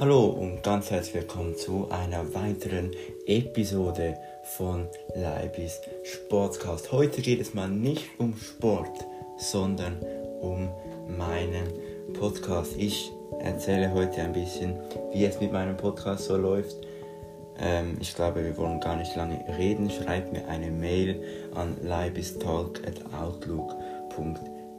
Hallo und ganz herzlich willkommen zu einer weiteren Episode von Leibis Sportcast. Heute geht es mal nicht um Sport, sondern um meinen Podcast. Ich erzähle heute ein bisschen, wie es mit meinem Podcast so läuft. Ähm, ich glaube, wir wollen gar nicht lange reden. Schreibt mir eine Mail an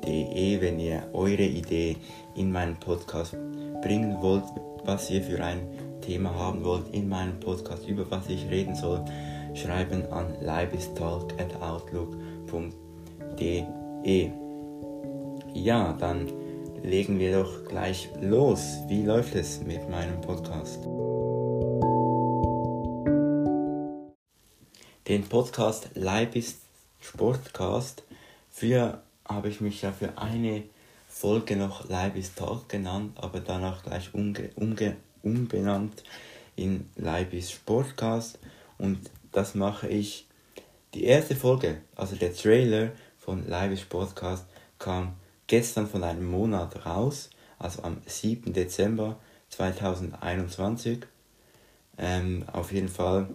leibistalk.outlook.de, wenn ihr eure Idee in meinen Podcast bringen wollt, was ihr für ein Thema haben wollt in meinem Podcast, über was ich reden soll, schreiben an leibistalk.outlook.de. Ja, dann legen wir doch gleich los. Wie läuft es mit meinem Podcast? Den Podcast Leibis Sportcast. Früher habe ich mich ja für eine Folge noch Leibis Talk genannt, aber danach gleich umge umge umbenannt in Leibis Sportcast. Und das mache ich. Die erste Folge, also der Trailer von Leibis Sportcast, kam gestern von einem Monat raus, also am 7. Dezember 2021. Ähm, auf jeden Fall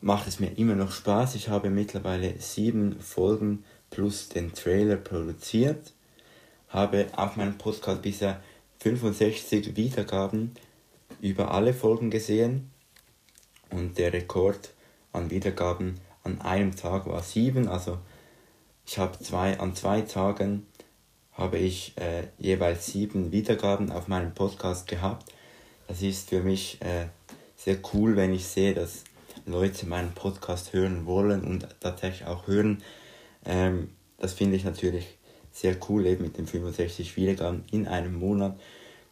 macht es mir immer noch Spaß. Ich habe mittlerweile sieben Folgen plus den Trailer produziert habe auf meinem Podcast bisher 65 Wiedergaben über alle Folgen gesehen und der Rekord an Wiedergaben an einem Tag war 7. Also ich habe zwei, an zwei Tagen habe ich äh, jeweils sieben Wiedergaben auf meinem Podcast gehabt. Das ist für mich äh, sehr cool, wenn ich sehe, dass Leute meinen Podcast hören wollen und tatsächlich auch hören. Ähm, das finde ich natürlich sehr cool eben mit den 65 Wiedergaben in einem Monat.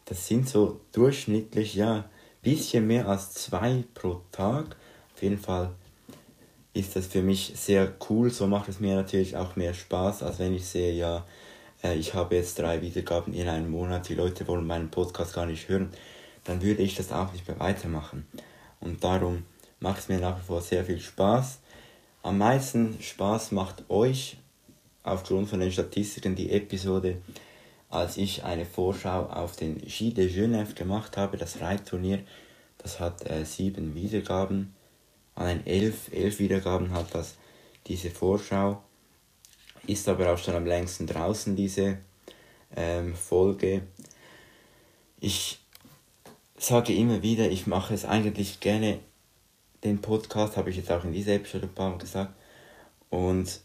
Das sind so durchschnittlich, ja, bisschen mehr als zwei pro Tag. Auf jeden Fall ist das für mich sehr cool. So macht es mir natürlich auch mehr Spaß, als wenn ich sehe, ja, äh, ich habe jetzt drei Wiedergaben in einem Monat, die Leute wollen meinen Podcast gar nicht hören, dann würde ich das auch nicht mehr weitermachen. Und darum macht es mir nach wie vor sehr viel Spaß. Am meisten Spaß macht euch aufgrund von den Statistiken die Episode, als ich eine Vorschau auf den Ski de Genève gemacht habe, das Reitturnier. Das hat äh, sieben Wiedergaben, nein, elf, elf Wiedergaben hat das, diese Vorschau. Ist aber auch schon am längsten draußen, diese ähm, Folge. Ich sage immer wieder, ich mache es eigentlich gerne, den Podcast, habe ich jetzt auch in dieser Episode ein paar Mal gesagt. Und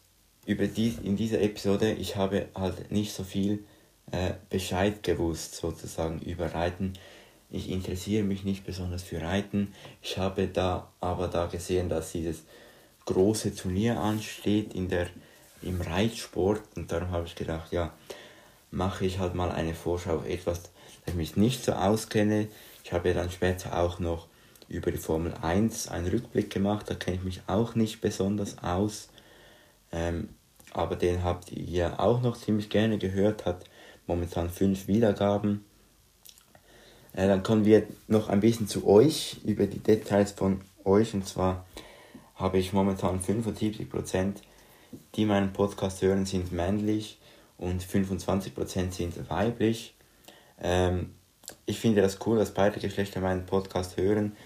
über die, in dieser Episode, ich habe halt nicht so viel äh, Bescheid gewusst, sozusagen über Reiten. Ich interessiere mich nicht besonders für Reiten. Ich habe da aber da gesehen, dass dieses große Turnier ansteht in der, im Reitsport und darum habe ich gedacht, ja, mache ich halt mal eine Vorschau auf etwas, das ich mich nicht so auskenne. Ich habe dann später auch noch über die Formel 1 einen Rückblick gemacht, da kenne ich mich auch nicht besonders aus. Ähm, aber den habt ihr auch noch ziemlich gerne gehört, hat momentan fünf Wiedergaben. Äh, dann kommen wir noch ein bisschen zu euch, über die Details von euch. Und zwar habe ich momentan 75%, die meinen Podcast hören, sind männlich und 25% sind weiblich. Ähm, ich finde das cool, dass beide Geschlechter meinen Podcast hören.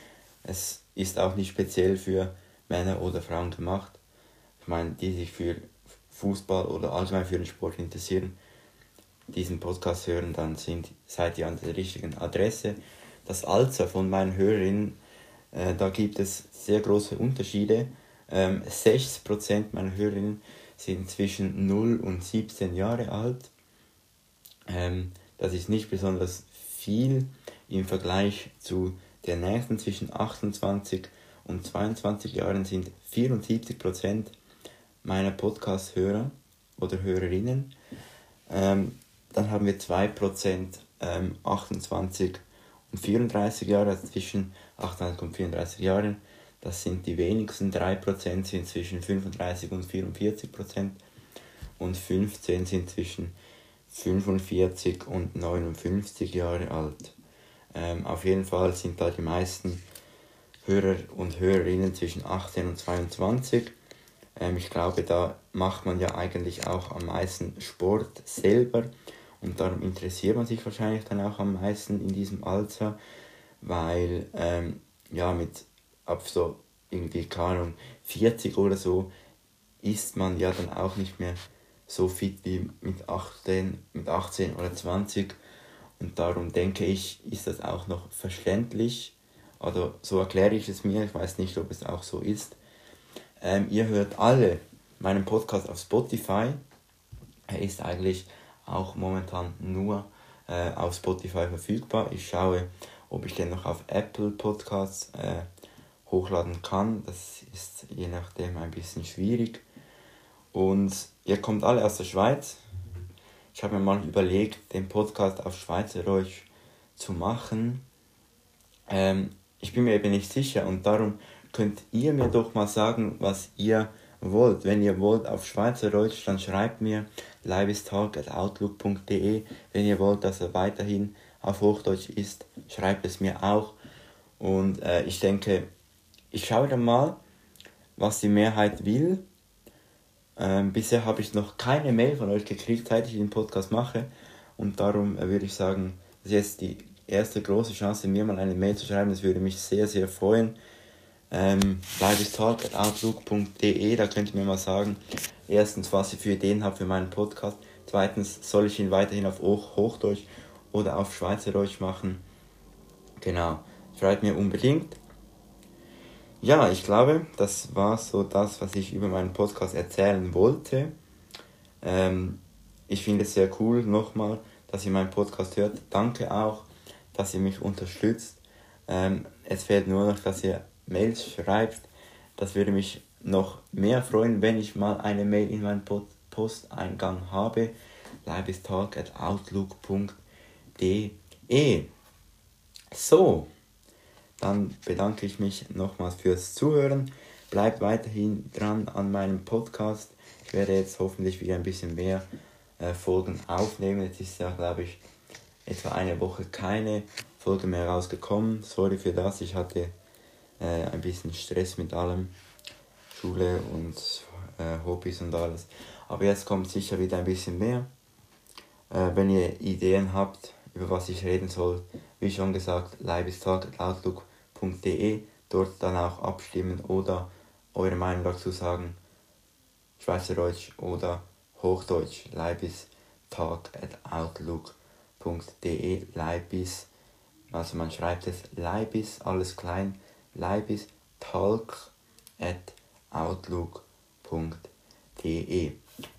Es ist auch nicht speziell für Männer oder Frauen gemacht. Ich meine, die sich für Fußball oder allgemein für den Sport interessieren, diesen Podcast hören, dann sind, seid ihr an der richtigen Adresse. Das Alter von meinen Hörerinnen, äh, da gibt es sehr große Unterschiede. Ähm, 60% meiner Hörerinnen sind zwischen 0 und 17 Jahre alt. Ähm, das ist nicht besonders viel im Vergleich zu den nächsten zwischen 28 und 22 Jahren sind 74 Prozent meiner Podcast-Hörer oder Hörerinnen. Ähm, dann haben wir 2% ähm, 28 und 34 Jahre, also zwischen 28 und 34 Jahren. Das sind die wenigsten. 3% sind zwischen 35 und 44% Und 15 sind zwischen 45 und 59 Jahre alt. Ähm, auf jeden Fall sind da die meisten Hörer und Hörerinnen zwischen 18 und 22. Ähm, ich glaube, da macht man ja eigentlich auch am meisten Sport selber und darum interessiert man sich wahrscheinlich dann auch am meisten in diesem Alter. weil ähm, ja mit ab so irgendwie keine Ahnung 40 oder so ist man ja dann auch nicht mehr so fit wie mit 18, mit 18 oder 20 und darum denke ich, ist das auch noch verständlich oder so erkläre ich es mir, ich weiß nicht, ob es auch so ist. Ähm, ihr hört alle meinen Podcast auf Spotify. Er ist eigentlich auch momentan nur äh, auf Spotify verfügbar. Ich schaue, ob ich den noch auf Apple Podcasts äh, hochladen kann. Das ist je nachdem ein bisschen schwierig. Und ihr kommt alle aus der Schweiz. Ich habe mir mal überlegt, den Podcast auf Schweizerdeutsch zu machen. Ähm, ich bin mir eben nicht sicher und darum könnt ihr mir doch mal sagen, was ihr wollt. Wenn ihr wollt auf Schweizerdeutsch, dann schreibt mir leibestalk.outlook.de. Wenn ihr wollt, dass er weiterhin auf Hochdeutsch ist, schreibt es mir auch. Und äh, ich denke, ich schaue dann mal, was die Mehrheit will. Ähm, bisher habe ich noch keine Mail von euch gekriegt, seit ich den Podcast mache. Und darum äh, würde ich sagen, das ist jetzt die erste große Chance, mir mal eine Mail zu schreiben. Das würde mich sehr, sehr freuen. Ähm, da könnt ihr mir mal sagen, erstens, was ihr für Ideen habt für meinen Podcast. Zweitens, soll ich ihn weiterhin auf Hoch Hochdeutsch oder auf Schweizerdeutsch machen? Genau, schreibt mir unbedingt. Ja, ich glaube, das war so das, was ich über meinen Podcast erzählen wollte. Ähm, ich finde es sehr cool, nochmal, dass ihr meinen Podcast hört. Danke auch, dass ihr mich unterstützt. Ähm, es fehlt nur noch, dass ihr Mails schreibt. Das würde mich noch mehr freuen, wenn ich mal eine Mail in meinem Posteingang habe. outlook.de So, dann bedanke ich mich nochmals fürs Zuhören. Bleibt weiterhin dran an meinem Podcast. Ich werde jetzt hoffentlich wieder ein bisschen mehr äh, Folgen aufnehmen. Jetzt ist ja, glaube ich, etwa eine Woche keine Folge mehr rausgekommen. Sorry für das. Ich hatte äh, ein bisschen Stress mit allem. Schule und äh, Hobbys und alles. Aber jetzt kommt sicher wieder ein bisschen mehr. Äh, wenn ihr Ideen habt, über was ich reden soll, wie schon gesagt, leibestalk.outlook.de, dort dann auch abstimmen oder eure Meinung dazu sagen. Schweizerdeutsch oder Hochdeutsch, leibistalk.outlook.de, Leibis, also man schreibt es Leibis, alles klein, leibistalk at outlook.de.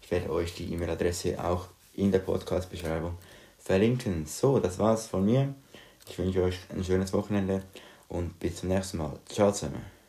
Ich werde euch die E-Mail-Adresse auch in der Podcast-Beschreibung verlinken. So, das war's von mir. Ich wünsche euch ein schönes Wochenende und bis zum nächsten Mal. Ciao zusammen.